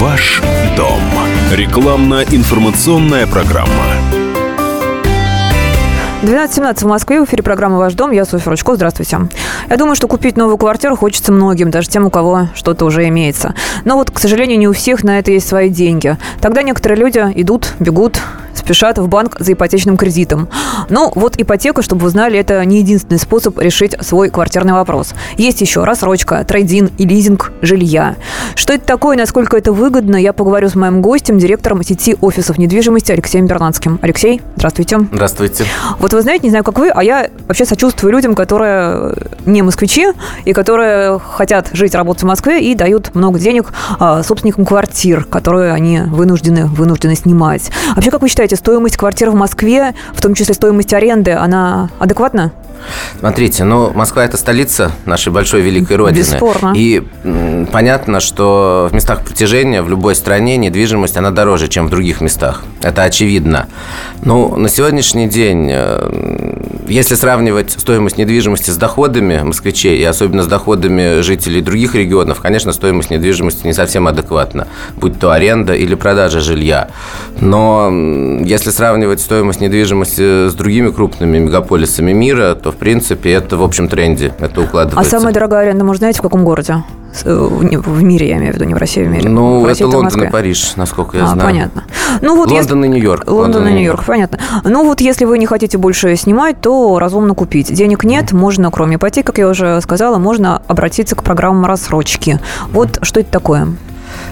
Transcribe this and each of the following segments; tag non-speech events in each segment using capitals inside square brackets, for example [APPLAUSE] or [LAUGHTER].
Ваш дом. Рекламно-информационная программа. 12.17 в Москве, в эфире программа «Ваш дом». Я Софья Ручко. Здравствуйте. Я думаю, что купить новую квартиру хочется многим, даже тем, у кого что-то уже имеется. Но вот, к сожалению, не у всех на это есть свои деньги. Тогда некоторые люди идут, бегут, спешат в банк за ипотечным кредитом. Ну, вот ипотека, чтобы вы знали, это не единственный способ решить свой квартирный вопрос. Есть еще рассрочка, трейдин и лизинг жилья. Что это такое, насколько это выгодно, я поговорю с моим гостем, директором сети офисов недвижимости Алексеем Бернацким. Алексей, здравствуйте. Здравствуйте. Вот вы знаете, не знаю, как вы, а я вообще сочувствую людям, которые не москвичи и которые хотят жить, работать в Москве и дают много денег а, собственникам квартир, которые они вынуждены, вынуждены снимать. Вообще, как вы считаете, стоимость квартир в Москве, в том числе стоимость аренды, она адекватна? Смотрите, ну, Москва – это столица нашей большой великой родины. Бесспорно. И м, понятно, что в местах притяжения в любой стране недвижимость, она дороже, чем в других местах. Это очевидно. Ну, на сегодняшний день, э, если сравнивать стоимость недвижимости с доходами москвичей, и особенно с доходами жителей других регионов, конечно, стоимость недвижимости не совсем адекватна, будь то аренда или продажа жилья. Но если сравнивать стоимость недвижимости с другими крупными мегаполисами мира, то, в принципе, это в общем тренде. Это А укладывается. самая дорогая аренда, может, знаете, в каком городе? Э, В мире, я имею в виду, не в России, в мире. Ну, В России это Лондон и. Париж, насколько я а, знаю. понятно. Ну, вот если- Лондон и Нью-Йорк. Лондон и Нью-Йорк, понятно. Ну вот если вы не хотите больше снимать, то разумно купить. Денег нет, можно, кроме ипотеки, как я уже сказала, можно обратиться к программам рассрочки. Вот что это такое?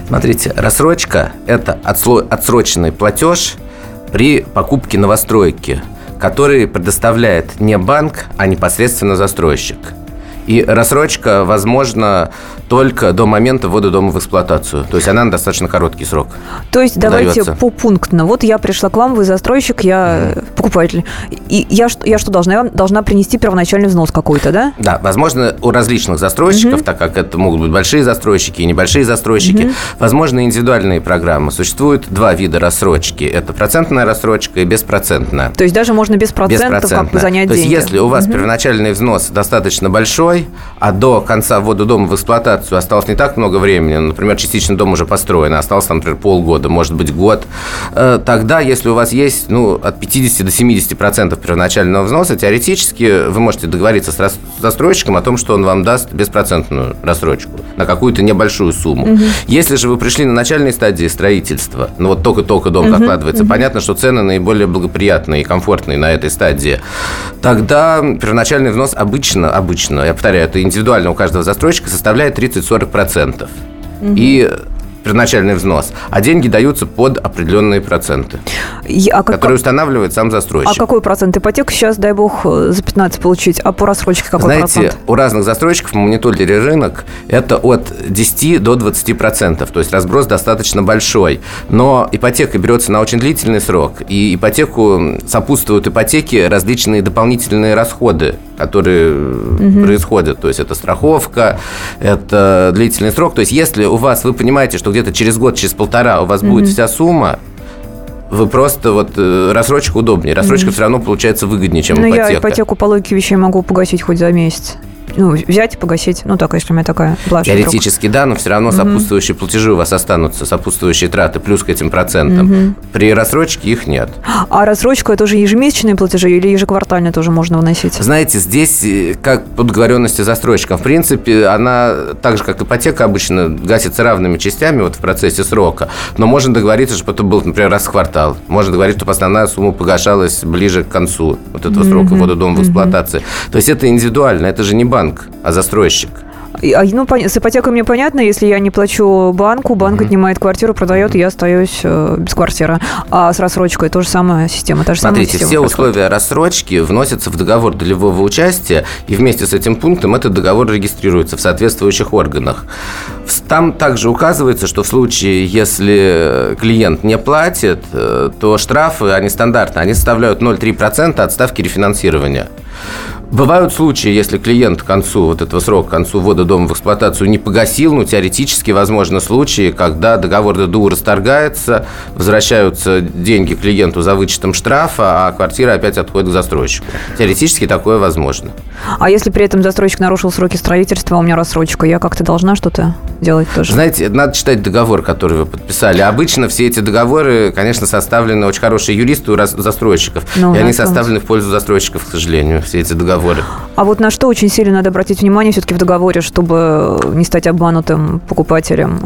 Смотрите, рассрочка – это отсло- отсроченный платеж при покупке новостройки, который предоставляет не банк, а непосредственно застройщик. И рассрочка возможна только до момента ввода дома в эксплуатацию. То есть она на достаточно короткий срок. То есть давайте Удается. попунктно. Вот я пришла к вам, вы застройщик, я э, покупатель. И я, что- я что должна? Я вам должна принести первоначальный взнос какой-то, да? Да, возможно, у различных застройщиков, так как это могут быть большие застройщики и небольшие застройщики, возможно, индивидуальные программы. Существует два вида рассрочки. Это процентная рассрочка и беспроцентная. То есть даже можно без процентов как бы занять То есть, деньги. если у вас первоначальный взнос достаточно большой, а до конца ввода дома в эксплуатацию осталось не так много времени, ну, например, частично дом уже построен, а осталось, там, например, полгода, может быть, год, э, тогда, если у вас есть ну, от 50 до 70 процентов первоначального взноса, теоретически вы можете договориться с застройщиком о том, что он вам даст беспроцентную рассрочку на какую-то небольшую сумму. Если же вы пришли на начальной стадии строительства, ну вот только-только дом закладывается, понятно, что цены наиболее благоприятные и комфортные на этой стадии, тогда первоначальный взнос обычно, обычно, я повторяю, это индивидуально у каждого застройщика, составляет 30-40%. И первоначальный взнос, а деньги даются под определенные проценты, И- а, как- которые устанавливает сам а застройщик. какой процент ипотеки сейчас, дай бог, э, за 15 получить? А по рассрочке какой Знаете, процент? у разных застройщиков мы мониторили рынок, это от 10 до 20 процентов, то есть разброс достаточно большой. Но ипотека берется на очень длительный срок, и ипотеку сопутствуют ипотеке различные дополнительные расходы, которые э, происходят. То есть это страховка, это длительный срок. То есть если у вас, вы понимаете, что где-то через год, через полтора у вас будет вся сумма, вы просто вот э, рассрочка удобнее. Рассрочка все равно получается выгоднее, чем Ну, ипотека. я ипотеку по логике вещей могу погасить хоть за месяц. Ну, взять и погасить. Ну, так, если у меня такая вдруг. Теоретически да, но все равно сопутствующие платежи у вас останутся, сопутствующие траты плюс к этим процентам. При рассрочке их нет. А рассрочка это уже ежемесячные платежи или ежеквартально тоже можно выносить? Знаете, здесь э, как по договоренности застройщиком. В принципе, она так же, как ипотека обычно гасится равными частями вот в процессе срока. Но можно договориться, чтобы это был, например, раз в квартал. Можно договориться, чтобы основная сумма погашалась ближе к концу вот этого срока ввода дома в эксплуатации. То есть это индивидуально, это же не банк, а застройщик. А, ну, с ипотекой мне понятно, если я не плачу банку, банк отнимает квартиру, продает, и я остаюсь э, без квартиры. А с рассрочкой тоже самая система, та же самая Смотрите, система все происходит. условия рассрочки вносятся в договор долевого участия, и вместе с этим пунктом этот договор регистрируется в соответствующих органах. Там также указывается, что в случае, если клиент не платит, э, то штрафы, они стандартные, они составляют 0,3% от ставки рефинансирования. Бывают случаи, если клиент к концу вот этого срока, к концу ввода дома в эксплуатацию не погасил, ну, теоретически возможны случаи, когда договор ДДУ расторгается, возвращаются деньги клиенту за вычетом штрафа, а квартира опять отходит к застройщику. Теоретически такое возможно. А если при этом застройщик нарушил сроки строительства, а у меня рассрочка, я как-то должна что-то делать тоже? Знаете, надо читать договор, который вы подписали. Обычно все эти договоры, конечно, составлены очень хорошие юристы у застройщиков, ну, и они составлены в пользу застройщиков, к сожалению, все эти договоры договоры. А вот на что очень сильно надо обратить внимание все-таки в договоре, чтобы не стать обманутым покупателем?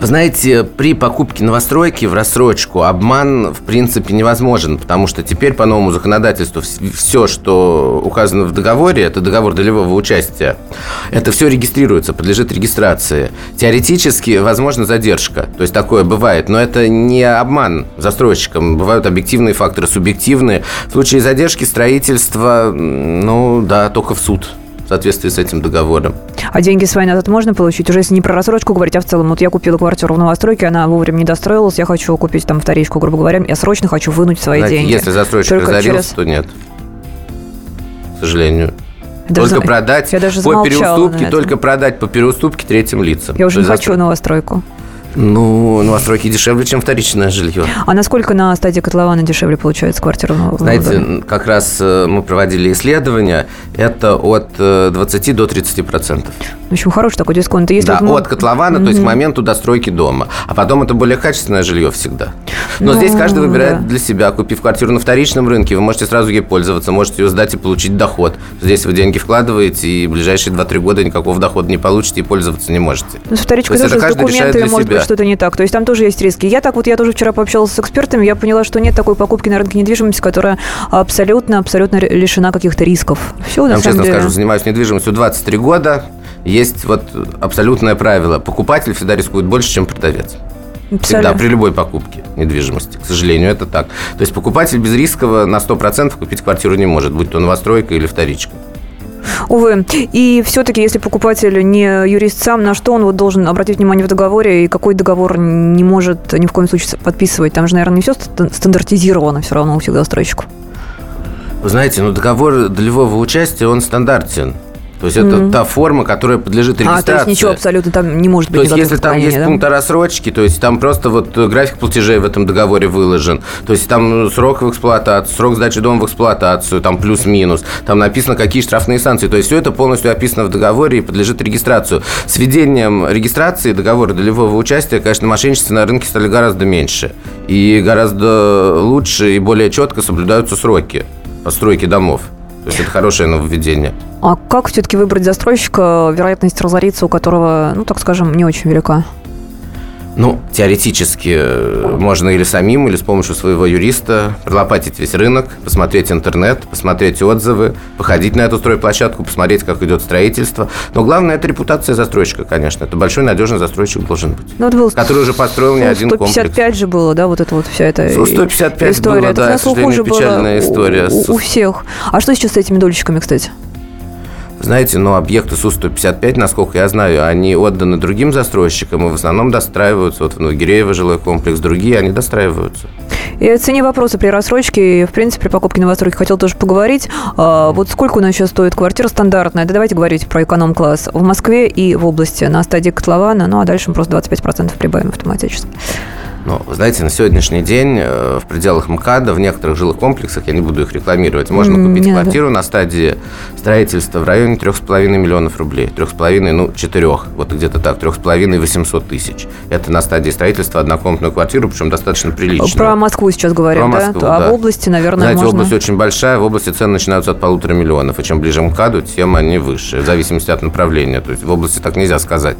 Вы знаете, при покупке новостройки в рассрочку обман, в принципе, невозможен, потому что теперь по новому законодательству все, что указано в договоре, это договор долевого участия, это все регистрируется, подлежит регистрации. Теоретически, возможно, задержка, то есть такое бывает, но это не обман застройщикам, бывают объективные факторы, субъективные. В случае задержки строительства, ну да, только в суд в соответствии с этим договором. А деньги свои назад можно получить? Уже если не про рассрочку говорить, а в целом, вот я купила квартиру в новостройке, она вовремя не достроилась, я хочу купить там вторичку, грубо говоря, я срочно хочу вынуть свои Знаете, деньги. Если застройщик Только разорился, через... то нет. К сожалению. Даже только за... продать я даже по переуступке, только продать по переуступке третьим лицам. Я уже не хочу новостройку. Ну, новостройки дешевле, чем вторичное жилье. А насколько на стадии котлована дешевле получается квартира? Знаете, как раз э, мы проводили исследования, это от 20 э, до 30 процентов. В общем, хороший такой дисконт. Если да, вот мы... от котлована, mm-hmm. то есть к моменту достройки дома. А потом это более качественное жилье всегда. Но ну, здесь каждый выбирает да. для себя. Купив квартиру на вторичном рынке, вы можете сразу ей пользоваться, можете ее сдать и получить доход. Здесь вы деньги вкладываете, и в ближайшие 2-3 года никакого дохода не получите и пользоваться не можете. Ну, с вторичкой тоже с быть что-то не так. То есть там тоже есть риски. Я так вот, я тоже вчера пообщалась с экспертами, я поняла, что нет такой покупки на рынке недвижимости, которая абсолютно, абсолютно лишена каких-то рисков. Все, я вам честно деле... скажу, занимаюсь недвижимостью 23 года. Есть вот абсолютное правило. Покупатель всегда рискует больше, чем продавец. Всегда, при любой покупке недвижимости. К сожалению, это так. То есть покупатель без рискового на 100% купить квартиру не может, будь то новостройка или вторичка. Увы. И все-таки, если покупатель не юрист сам, на что он вот должен обратить внимание в договоре, и какой договор не может ни в коем случае подписывать? Там же, наверное, не все стандартизировано все равно у всех застройщиков. Вы знаете, ну договор долевого участия, он стандартен. То есть mm-hmm. это та форма, которая подлежит регистрации. А, то есть ничего абсолютно там не может быть. То есть если там есть да? пункт о рассрочке, то есть там просто вот график платежей в этом договоре выложен. То есть там срок в эксплуатацию, срок сдачи дома в эксплуатацию, там плюс-минус. Там написано, какие штрафные санкции. То есть все это полностью описано в договоре и подлежит регистрацию. С введением регистрации договора долевого участия, конечно, мошенничества на рынке стали гораздо меньше. И гораздо лучше и более четко соблюдаются сроки постройки домов. То есть это хорошее нововведение. А как все-таки выбрать застройщика, вероятность разориться у которого, ну, так скажем, не очень велика? Ну, теоретически э, можно или самим, или с помощью своего юриста пролопатить весь рынок, посмотреть интернет, посмотреть отзывы, походить на эту стройплощадку, посмотреть, как идет строительство. Но главное, это репутация застройщика, конечно. Это большой надежный застройщик должен быть. Ну, был, который уже построил не один комплекс. 155 же было, да, вот это вот вся эта 155 история. было, да, к сожалению, печальная история. У, у всех. А что сейчас с этими дольщиками, кстати? Знаете, но объекты Су-155, насколько я знаю, они отданы другим застройщикам и в основном достраиваются. Вот в Новогиреево жилой комплекс, другие, они достраиваются. И о цене вопроса при рассрочке и, в принципе, при покупке новостройки хотел тоже поговорить. А, вот сколько у нас сейчас стоит квартира стандартная? Да давайте говорить про эконом-класс. В Москве и в области на стадии котлована, ну а дальше мы просто 25% прибавим автоматически. Ну, знаете, на сегодняшний день э, в пределах МКАДа, в некоторых жилых комплексах, я не буду их рекламировать, можно купить не квартиру надо. на стадии строительства в районе 3,5 миллионов рублей. 3,5, ну, 4, вот где-то так, 3,5 800 тысяч. Это на стадии строительства однокомнатную квартиру, причем достаточно приличную. Про Москву сейчас говорим, Про Москву, да? А в области, наверное, Знаете, можно... область очень большая, в области цены начинаются от полутора миллионов, и чем ближе к МКАДу, тем они выше, в зависимости от направления. То есть в области так нельзя сказать.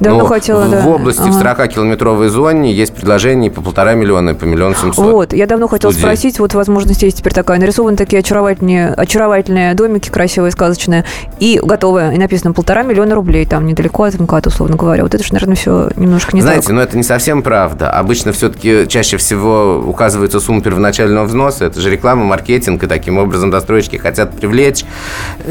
Давно Но хотела, в, да. В области, ага. в 40-километровой зоне есть предложения по полтора миллиона и по миллион семьсот. Вот, я давно хотела студии. спросить, вот возможность есть теперь такая. Нарисованы такие очаровательные, очаровательные домики, красивые, сказочные, и готовые, и написано полтора миллиона рублей, там недалеко от МКАД, условно говоря. Вот это же, наверное, все немножко не Знаете, так. но это не совсем правда. Обычно все-таки чаще всего указывается сумма первоначального взноса. Это же реклама, маркетинг, и таким образом застройщики хотят привлечь.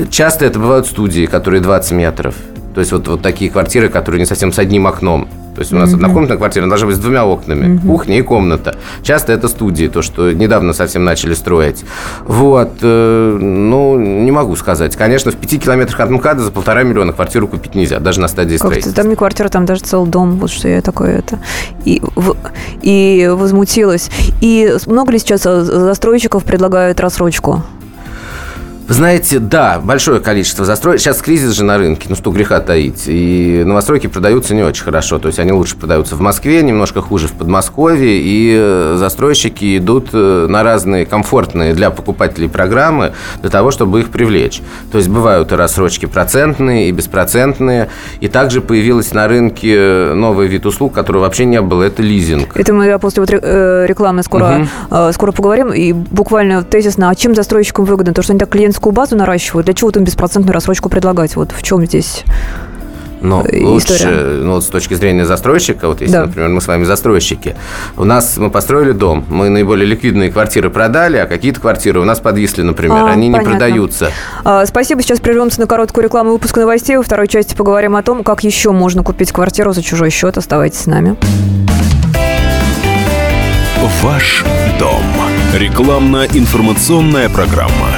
Часто это бывают студии, которые 20 метров. То есть вот, вот такие квартиры, которые не совсем с одним окном. То есть у нас однокомнатная квартира должна быть с двумя окнами. Кухня и комната. Часто это студии, то, что недавно совсем начали строить. Вот. э, Ну, не могу сказать. Конечно, в пяти километрах от МКАДа за полтора миллиона квартиру купить нельзя, даже на стадии Как-то строительства. там не квартира, там даже целый дом. Вот что я такое это. И, в- и возмутилась. И много ли сейчас э, застройщиков предлагают рассрочку? Вы знаете, да, большое количество застроек. Сейчас кризис же на рынке, ну что греха таить. И новостройки продаются не очень хорошо. То есть они лучше продаются в Москве, немножко хуже в Подмосковье. И э, застройщики идут э, на разные комфортные для покупателей программы для того, чтобы их привлечь. То есть бывают и рассрочки процентные, и беспроцентные. И также появилась на рынке новый вид услуг, который вообще не было. Это лизинг. Это мы после вот ре- э, рекламы скоро, э, скоро поговорим. И буквально тезисно, а чем застройщикам выгодно? То, что они так клиентскую базу наращивают, для чего им беспроцентную рассрочку предлагать? Вот в чем здесь? Но э, лучше, ну, с точки зрения застройщика, вот если, Да. например, мы с вами застройщики, у нас мы построили дом, мы наиболее ликвидные квартиры продали, а какие-то квартиры у нас подвисли, например, А, они не понятно. продаются. А, Спасибо. Сейчас прервемся на короткую рекламу выпуска новостей. Во второй части поговорим о том, как еще можно купить квартиру за чужой счет. Оставайтесь с нами. Ваш дом. Рекламно-информационная программа.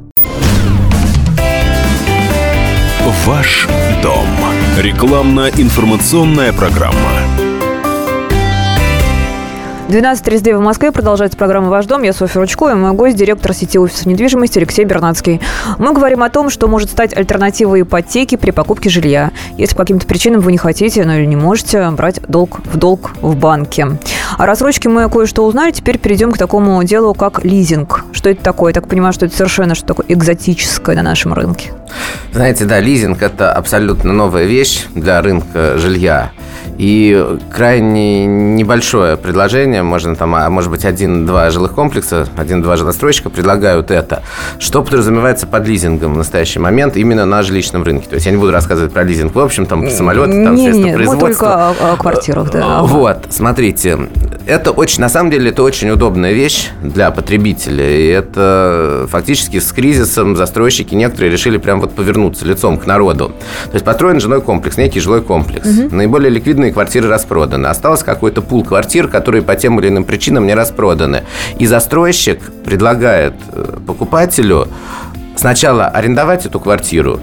Ваш дом. Рекламно-информационная программа. 12.32 в Москве. Продолжается программа «Ваш дом». Я Софья Ручко и мой гость, директор сети офисов недвижимости Алексей Бернацкий. Мы говорим о том, что может стать альтернативой ипотеки при покупке жилья. Если по каким-то причинам вы не хотите, ну или не можете брать долг в долг в банке. О рассрочке мы кое-что узнали. Теперь перейдем к такому делу, как лизинг. Что это такое? Я так понимаю, что это совершенно что такое экзотическое на нашем рынке. Знаете, да, лизинг – это абсолютно новая вещь для рынка жилья. И крайне небольшое предложение, можно там, а может быть, один-два жилых комплекса, один-два жилостройщика предлагают это. Что подразумевается под лизингом в настоящий момент именно на жилищном рынке? То есть я не буду рассказывать про лизинг в общем, там, самолеты, там, Не, средства не, производства. только о, о квартирах, да. Вот, смотрите, это очень, на самом деле, это очень удобная вещь для потребителя. И это фактически с кризисом застройщики некоторые решили прям вот повернуться лицом к народу. То есть построен жилой комплекс, некий жилой комплекс. Наиболее ликвидные квартиры распроданы. Осталось какой-то пул квартир, которые по тем или иным причинам не распроданы. И застройщик предлагает э, покупателю сначала арендовать эту квартиру,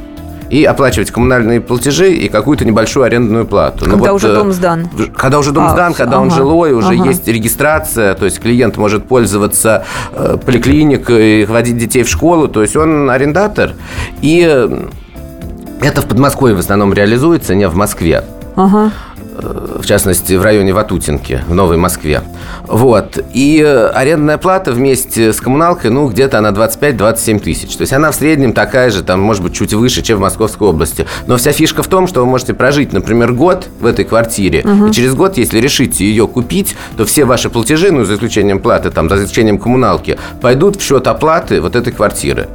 и оплачивать коммунальные платежи и какую-то небольшую арендную плату. Ну Когда вот, уже э, дом сдан. когда уже дом А, сдан, когда он ага, жилой, уже ага. есть регистрация, то есть клиент может пользоваться э, поликлиникой, водить детей в школу, то есть он арендатор. И э, это в Подмосковье в основном реализуется, не в Москве Ага. В частности, в районе Ватутинки, в Новой Москве. Вот. И э, арендная плата вместе с коммуналкой, ну, где-то она 25-27 тысяч. То есть она в среднем такая же, там, может быть, чуть выше, чем в Московской области. Но вся фишка в том, что вы можете прожить, например, год в этой квартире, и через год, если решите ее купить, то все ваши платежи, ну, за исключением платы, там, за исключением коммуналки, пойдут в счет оплаты вот этой квартиры.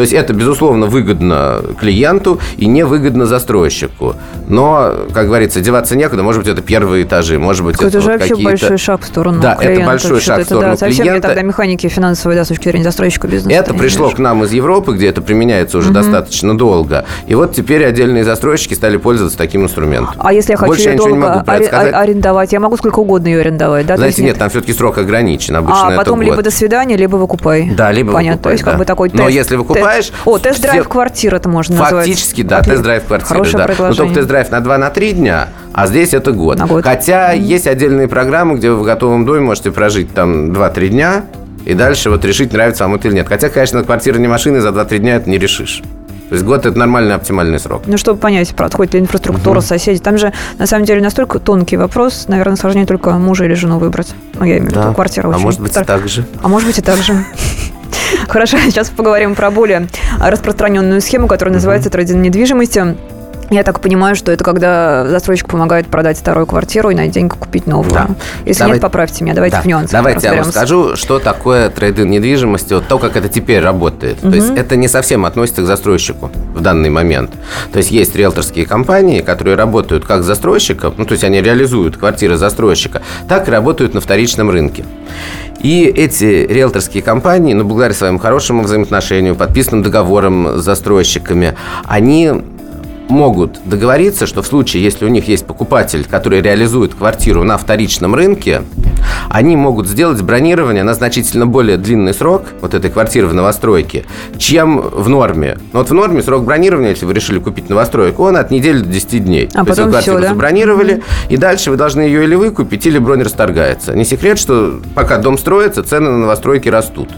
То есть это, безусловно, выгодно клиенту и невыгодно застройщику. Но, как говорится, деваться некуда. Может быть, это первые этажи, может быть, Это это же вот вообще большой шаг в сторону Да, это клиента. большой Что-то шаг в это, сторону да, совсем не клиента. тогда механики финансовой, да, с точки зрения застройщика бизнеса. Это пришло к нам из Европы, где это применяется уже достаточно долго. И вот теперь отдельные застройщики стали пользоваться таким инструментом. А если я хочу Больше я ничего не долго могу это сказать. а- арендовать, я могу сколько угодно ее арендовать, да? Знаете, есть нет, там все-таки срок ограничен. Обычно А это потом год. либо до свидания, либо выкупай. Да, либо Понятно. выкупай, То есть как да. бы такой Но тест. если выкупаешь, тест- О, тест-драйв квартиры это можно назвать. Фактически, да, тест-драйв квартиры, Хорошее да. Но предложение. только тест-драйв на 2 на 3 дня, а здесь это год. На год. Хотя есть отдельные программы, где вы в готовом доме можете прожить там 2-3 дня, и дальше вот решить, нравится вам это или нет. Хотя, конечно, квартира не машины, за 2-3 дня это не решишь. То есть год – это нормальный оптимальный срок. Ну, чтобы понять, подходит ли инфраструктура, угу. соседи. Там же, на самом деле, настолько тонкий вопрос. Наверное, сложнее только мужа или жену выбрать. Ну, я имею в виду квартиру. А может быть, и так же. А может быть, и так же. [LAUGHS] Хорошо, [LAUGHS] сейчас поговорим про более распространенную схему, которая называется трейдинг недвижимости. Я так понимаю, что это когда застройщик помогает продать вторую квартиру и на деньги купить новую. Да. Если давайте, нет, поправьте меня. Давайте да. в нюансы Давайте я вам скажу, что такое трейдинг недвижимости, вот то, как это теперь работает. Угу. То есть это не совсем относится к застройщику в данный момент. То есть есть риэлторские компании, которые работают как застройщиком, ну то есть они реализуют квартиры застройщика, так и работают на вторичном рынке. И эти риэлторские компании, ну, благодаря своим хорошему взаимоотношению, подписанным договорам с застройщиками, они могут договориться, что в случае, если у них есть покупатель, который реализует квартиру на вторичном рынке, они могут сделать бронирование на значительно более длинный срок вот этой квартиры в новостройке, чем в норме. Но вот в норме срок бронирования, если вы решили купить новостройку, он от недели до 10 дней. А То потом есть вы квартиру все, да? забронировали, mm-hmm. и дальше вы должны ее или выкупить, или бронь расторгается. Не секрет, что пока дом строится, цены на новостройки растут.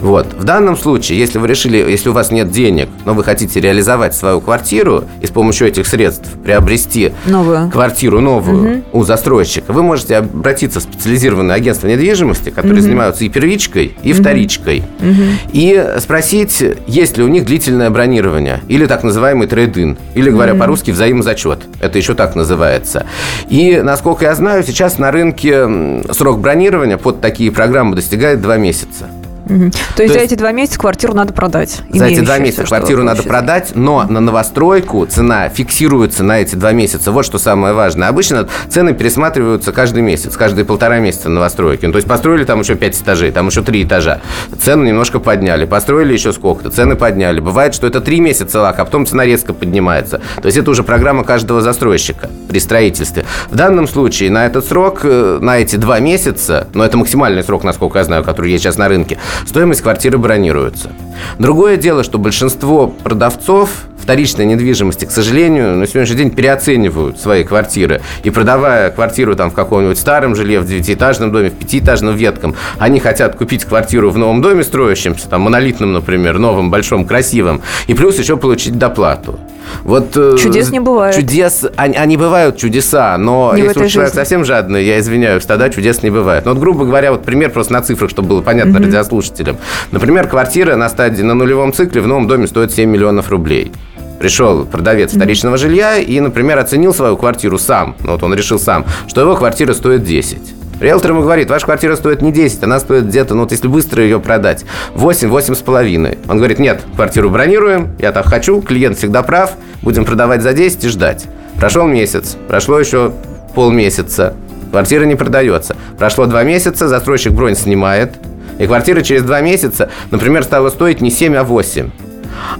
Вот. В данном случае, если вы решили, если у вас нет денег, но вы хотите реализовать свою квартиру и с помощью этих средств приобрести новую. квартиру новую угу. у застройщика, вы можете обратиться в специализированное агентство недвижимости, которые угу. занимаются и первичкой, и угу. вторичкой, угу. и спросить, есть ли у них длительное бронирование или так называемый трейд-ин, или, говоря угу. по-русски, взаимозачет. Это еще так называется. И, насколько я знаю, сейчас на рынке срок бронирования под такие программы достигает 2 месяца. Угу. То, То есть за эти два месяца квартиру надо продать? За эти два месяца квартиру надо продать, но на новостройку цена фиксируется на эти два месяца. Вот что самое важное. Обычно цены пересматриваются каждый месяц, каждые полтора месяца на новостройке. Ну, то есть построили там еще пять этажей, там еще три этажа. Цену немножко подняли. Построили еще сколько-то, цены подняли. Бывает, что это три месяца лак, а потом цена резко поднимается. То есть это уже программа каждого застройщика при строительстве. В данном случае на этот срок, э, на эти два месяца, но это максимальный срок, насколько я знаю, который есть сейчас на рынке, стоимость квартиры бронируется. Другое дело, что большинство продавцов вторичной недвижимости, к сожалению, на сегодняшний день переоценивают свои квартиры. И продавая квартиру там в каком-нибудь старом жилье, в девятиэтажном доме, в пятиэтажном ветком, они хотят купить квартиру в новом доме строящемся, там монолитном, например, новом, большом, красивом, и плюс еще получить доплату. Вот, э, чудес не бывает. Чудес, они, они бывают чудеса, но не если уж человек совсем жадный, я извиняюсь, тогда чудес не бывает. Но вот, грубо говоря, вот пример просто на цифрах, чтобы было понятно mm-hmm. радиослушателям. Например, квартира на стадии на нулевом цикле в новом доме стоит 7 миллионов рублей пришел продавец вторичного жилья и, например, оценил свою квартиру сам, ну, вот он решил сам, что его квартира стоит 10. Риэлтор ему говорит, ваша квартира стоит не 10, она стоит где-то, ну вот если быстро ее продать, 8, 8 с половиной. Он говорит, нет, квартиру бронируем, я так хочу, клиент всегда прав, будем продавать за 10 и ждать. Прошел месяц, прошло еще полмесяца, квартира не продается. Прошло два месяца, застройщик бронь снимает, и квартира через два месяца, например, стала стоить не 7, а 8.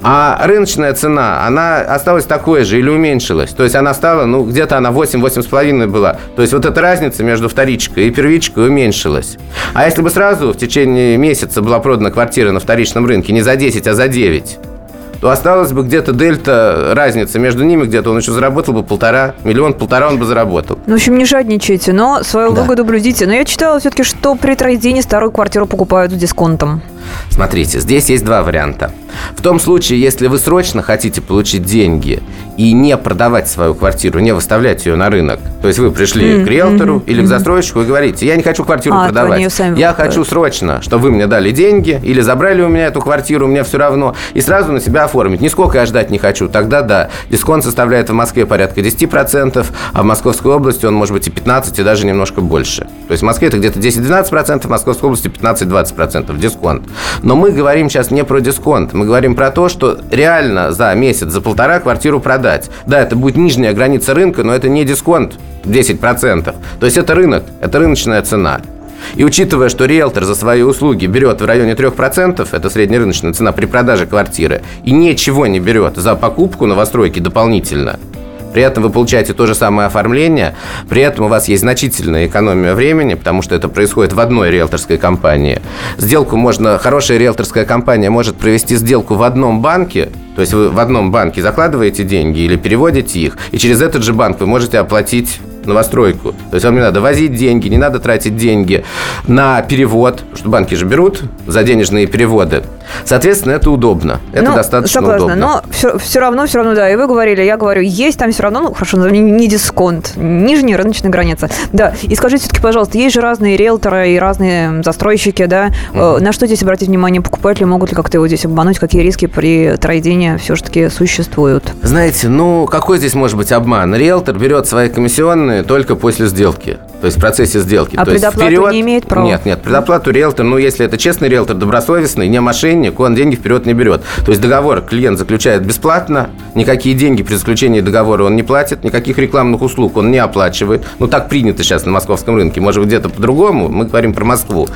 А рыночная цена, она осталась такой же или уменьшилась. То есть она стала, ну, где-то она 8-8,5 была. То есть вот эта разница между вторичкой и первичкой уменьшилась. А если бы сразу в течение месяца была продана квартира на вторичном рынке не за 10, а за 9, то осталось бы где-то дельта, разница между ними где-то. Он еще заработал бы полтора, миллион, полтора он бы заработал. Ну, в общем, не жадничайте, но свою да. выгоду блюдите. Но я читала все-таки, что при трейдине старую квартиру покупают с дисконтом. Смотрите, здесь есть два варианта. В том случае, если вы срочно хотите получить деньги и не продавать свою квартиру, не выставлять ее на рынок, то есть вы пришли mm-hmm. к риэлтору mm-hmm. или к застройщику и говорите, я не хочу квартиру а, продавать, я хочу срочно, чтобы вы мне дали деньги или забрали у меня эту квартиру, мне все равно, и сразу на себя оформить. Нисколько я ждать не хочу. Тогда да, дисконт составляет в Москве порядка 10%, а в Московской области он может быть и 15, и даже немножко больше. То есть в Москве это где-то 10-12%, в Московской области 15-20% дисконт. Но мы говорим сейчас не про дисконт, мы говорим про то, что реально за месяц, за полтора квартиру продать. Да, это будет нижняя граница рынка, но это не дисконт 10%. То есть это рынок, это рыночная цена. И учитывая, что риэлтор за свои услуги берет в районе 3%, это среднерыночная цена при продаже квартиры, и ничего не берет за покупку новостройки дополнительно – при этом вы получаете то же самое оформление, при этом у вас есть значительная экономия времени, потому что это происходит в одной риэлторской компании. Сделку можно, хорошая риэлторская компания может провести сделку в одном банке, то есть вы в одном банке закладываете деньги или переводите их, и через этот же банк вы можете оплатить новостройку. То есть вам не надо возить деньги, не надо тратить деньги на перевод, что банки же берут за денежные переводы. Соответственно, это удобно. Это ну, достаточно согласна, удобно. Но все, все равно, все равно, да, и вы говорили, я говорю, есть там все равно, ну, хорошо, не, не дисконт, нижняя рыночная граница. Да, и скажите все-таки, пожалуйста, есть же разные риэлторы и разные застройщики, да, mm-hmm. на что здесь обратить внимание покупатели, могут ли как-то его здесь обмануть, какие риски при трейдинге все-таки существуют? Знаете, ну, какой здесь может быть обман? Риэлтор берет свои комиссионные только после сделки. То есть в процессе сделки. А То предоплату есть вперед... не имеет права? Нет, нет, предоплату риэлтор, ну, если это честный риэлтор, добросовестный, не мошенник, он деньги вперед не берет. То есть договор клиент заключает бесплатно, никакие деньги при заключении договора он не платит, никаких рекламных услуг он не оплачивает. Ну, так принято сейчас на московском рынке, может быть, где-то по-другому, мы говорим про Москву.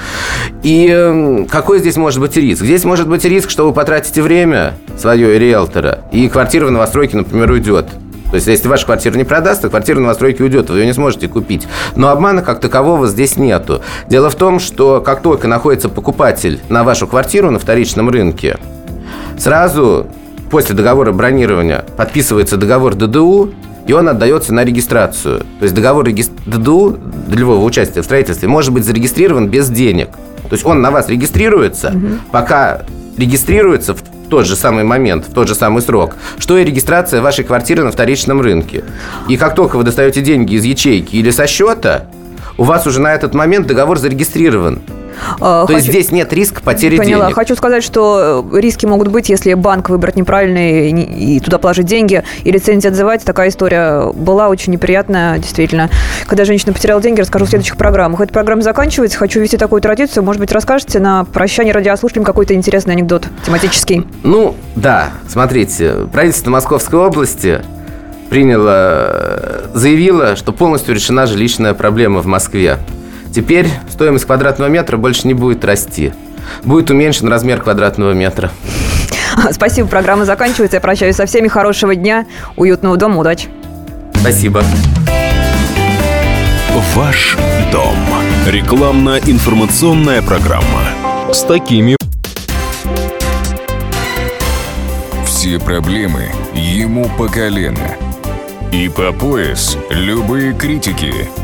И э, какой здесь может быть риск? Здесь может быть риск, что вы потратите время свое риэлтора, и квартира в новостройке, например, уйдет. То есть, если ваша квартира не продастся, квартира на новостройке уйдет, вы ее не сможете купить. Но обмана как такового здесь нету. Дело в том, что как только находится покупатель на вашу квартиру на вторичном рынке, сразу после договора бронирования подписывается договор ДДУ, и он отдается на регистрацию. То есть договор ДДУ для любого участия в строительстве может быть зарегистрирован без денег. То есть он на вас регистрируется, угу. пока регистрируется в тот же самый момент, в тот же самый срок, что и регистрация вашей квартиры на вторичном рынке. И как только вы достаете деньги из ячейки или со счета, у вас уже на этот момент договор зарегистрирован. А, То хочу... есть здесь нет риска потери Поняла. денег. Хочу сказать, что э, риски могут быть, если банк выбрать неправильный и туда положить деньги, и лицензия отзывать. Такая история была очень неприятная, действительно. Когда женщина потеряла деньги, расскажу в следующих программах. Эта программа заканчивается. Хочу ввести такую традицию. Может быть, расскажете на прощание радиослушателям какой-то интересный анекдот тематический? Ну, да. Смотрите, правительство Московской области приняло, заявило, что полностью решена жилищная проблема в Москве. Теперь стоимость квадратного метра больше не будет расти. Будет уменьшен размер квадратного метра. Спасибо, программа заканчивается. Я прощаюсь со всеми. Хорошего дня, уютного дома, удачи. Спасибо. Ваш дом. Рекламно-информационная программа. С такими... Все проблемы ему по колено. И по пояс любые критики –